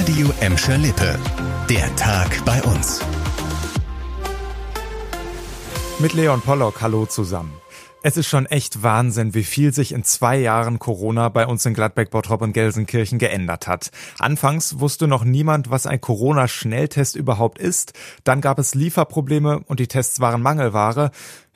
Radio Emscher Lippe. Der Tag bei uns. Mit Leon Pollock, hallo zusammen. Es ist schon echt Wahnsinn, wie viel sich in zwei Jahren Corona bei uns in Gladbeck, Bottrop und Gelsenkirchen geändert hat. Anfangs wusste noch niemand, was ein Corona-Schnelltest überhaupt ist. Dann gab es Lieferprobleme und die Tests waren Mangelware.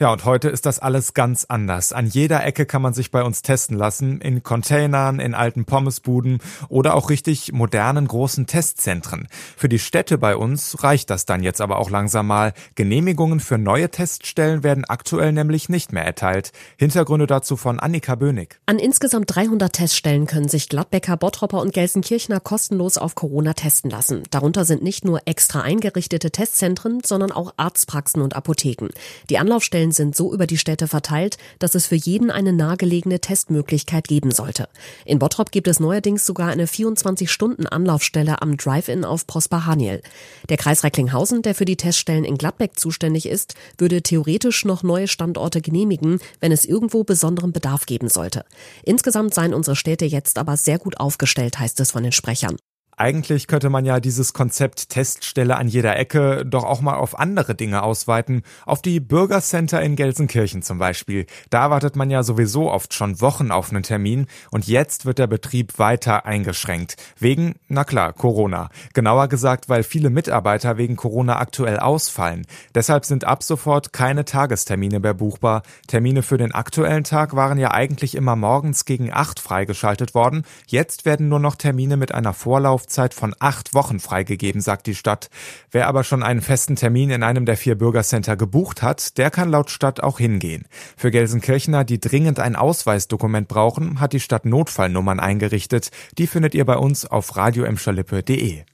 Ja, und heute ist das alles ganz anders. An jeder Ecke kann man sich bei uns testen lassen, in Containern, in alten Pommesbuden oder auch richtig modernen großen Testzentren. Für die Städte bei uns reicht das dann jetzt aber auch langsam mal. Genehmigungen für neue Teststellen werden aktuell nämlich nicht mehr erteilt. Hintergründe dazu von Annika Bönig. An insgesamt 300 Teststellen können sich Gladbecker, Bottropper und Gelsenkirchner kostenlos auf Corona testen lassen. Darunter sind nicht nur extra eingerichtete Testzentren, sondern auch Arztpraxen und Apotheken. Die Anlaufstellen sind so über die Städte verteilt, dass es für jeden eine nahegelegene Testmöglichkeit geben sollte. In Bottrop gibt es neuerdings sogar eine 24-Stunden-Anlaufstelle am Drive-In auf Prosper Haniel. Der Kreis Recklinghausen, der für die Teststellen in Gladbeck zuständig ist, würde theoretisch noch neue Standorte genehmigen, wenn es irgendwo besonderen Bedarf geben sollte. Insgesamt seien unsere Städte jetzt aber sehr gut aufgestellt, heißt es von den Sprechern. Eigentlich könnte man ja dieses Konzept Teststelle an jeder Ecke doch auch mal auf andere Dinge ausweiten, auf die Bürgercenter in Gelsenkirchen zum Beispiel. Da wartet man ja sowieso oft schon Wochen auf einen Termin und jetzt wird der Betrieb weiter eingeschränkt. Wegen, na klar, Corona. Genauer gesagt, weil viele Mitarbeiter wegen Corona aktuell ausfallen. Deshalb sind ab sofort keine Tagestermine mehr buchbar. Termine für den aktuellen Tag waren ja eigentlich immer morgens gegen acht freigeschaltet worden. Jetzt werden nur noch Termine mit einer Vorlauf Laufzeit von acht Wochen freigegeben, sagt die Stadt. Wer aber schon einen festen Termin in einem der vier Bürgercenter gebucht hat, der kann laut Stadt auch hingehen. Für Gelsenkirchener, die dringend ein Ausweisdokument brauchen, hat die Stadt Notfallnummern eingerichtet. Die findet ihr bei uns auf radioemscherlippe.de.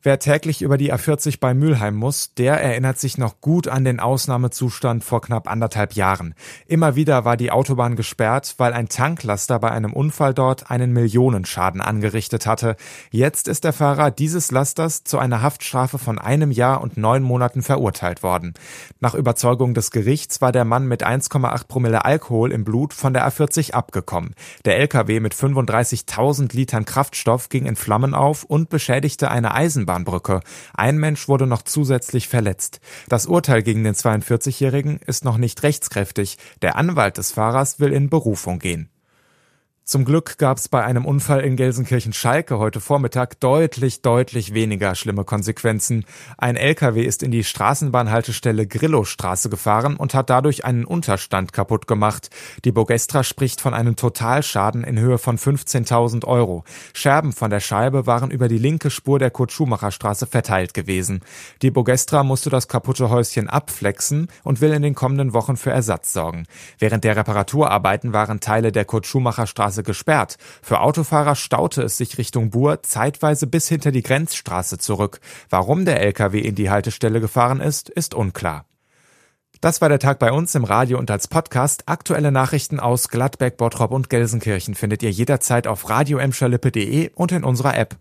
Wer täglich über die A40 bei Mülheim muss, der erinnert sich noch gut an den Ausnahmezustand vor knapp anderthalb Jahren. Immer wieder war die Autobahn gesperrt, weil ein Tanklaster bei einem Unfall dort einen Millionenschaden angerichtet hatte. Jetzt ist der Fahrer dieses Lasters zu einer Haftstrafe von einem Jahr und neun Monaten verurteilt worden. Nach Überzeugung des Gerichts war der Mann mit 1,8 Promille Alkohol im Blut von der A40 abgekommen. Der LKW mit 35.000 Litern Kraftstoff ging in Flammen auf und beschädigte eine Eisenbahn Eisenbahnbrücke. Ein Mensch wurde noch zusätzlich verletzt. Das Urteil gegen den 42-Jährigen ist noch nicht rechtskräftig. Der Anwalt des Fahrers will in Berufung gehen. Zum Glück gab es bei einem Unfall in Gelsenkirchen-Schalke heute Vormittag deutlich, deutlich weniger schlimme Konsequenzen. Ein LKW ist in die Straßenbahnhaltestelle Grillowstraße gefahren und hat dadurch einen Unterstand kaputt gemacht. Die Bogestra spricht von einem Totalschaden in Höhe von 15.000 Euro. Scherben von der Scheibe waren über die linke Spur der Kurt-Schumacher-Straße verteilt gewesen. Die Bogestra musste das kaputte Häuschen abflexen und will in den kommenden Wochen für Ersatz sorgen. Während der Reparaturarbeiten waren Teile der Kurt-Schumacher-Straße Straße gesperrt. Für Autofahrer staute es sich Richtung Buhr zeitweise bis hinter die Grenzstraße zurück. Warum der LKW in die Haltestelle gefahren ist, ist unklar. Das war der Tag bei uns im Radio und als Podcast. Aktuelle Nachrichten aus Gladbeck, Bottrop und Gelsenkirchen findet ihr jederzeit auf radioemscherlippe.de und in unserer App.